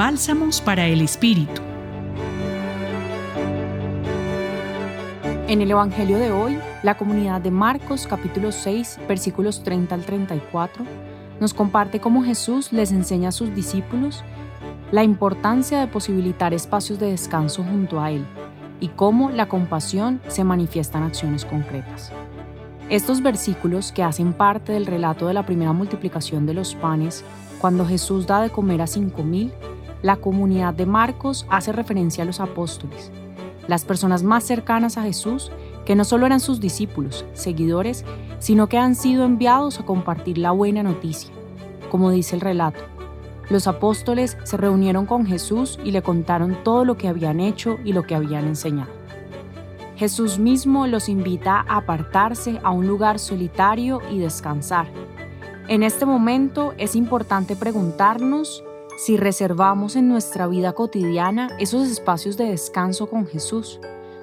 Bálsamos para el Espíritu. En el Evangelio de hoy, la comunidad de Marcos capítulo 6 versículos 30 al 34 nos comparte cómo Jesús les enseña a sus discípulos la importancia de posibilitar espacios de descanso junto a Él y cómo la compasión se manifiesta en acciones concretas. Estos versículos, que hacen parte del relato de la primera multiplicación de los panes, cuando Jesús da de comer a cinco mil, la comunidad de Marcos hace referencia a los apóstoles, las personas más cercanas a Jesús, que no solo eran sus discípulos, seguidores, sino que han sido enviados a compartir la buena noticia. Como dice el relato, los apóstoles se reunieron con Jesús y le contaron todo lo que habían hecho y lo que habían enseñado. Jesús mismo los invita a apartarse a un lugar solitario y descansar. En este momento es importante preguntarnos si reservamos en nuestra vida cotidiana esos espacios de descanso con Jesús,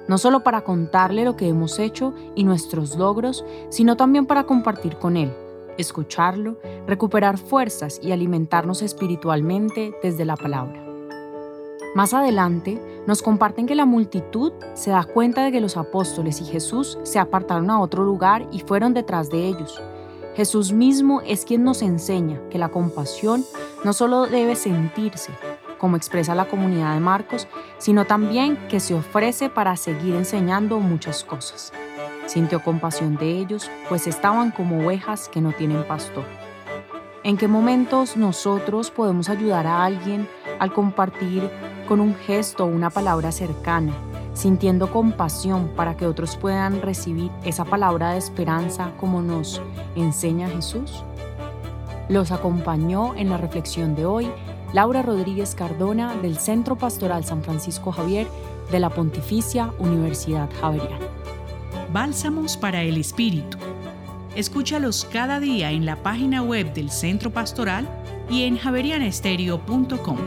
no solo para contarle lo que hemos hecho y nuestros logros, sino también para compartir con Él escucharlo, recuperar fuerzas y alimentarnos espiritualmente desde la palabra. Más adelante, nos comparten que la multitud se da cuenta de que los apóstoles y Jesús se apartaron a otro lugar y fueron detrás de ellos. Jesús mismo es quien nos enseña que la compasión no solo debe sentirse, como expresa la comunidad de Marcos, sino también que se ofrece para seguir enseñando muchas cosas. Sintió compasión de ellos, pues estaban como ovejas que no tienen pastor. ¿En qué momentos nosotros podemos ayudar a alguien al compartir con un gesto o una palabra cercana, sintiendo compasión para que otros puedan recibir esa palabra de esperanza como nos enseña Jesús? Los acompañó en la reflexión de hoy Laura Rodríguez Cardona del Centro Pastoral San Francisco Javier de la Pontificia Universidad Javeriana. Bálsamos para el Espíritu. Escúchalos cada día en la página web del Centro Pastoral y en javerianestereo.com.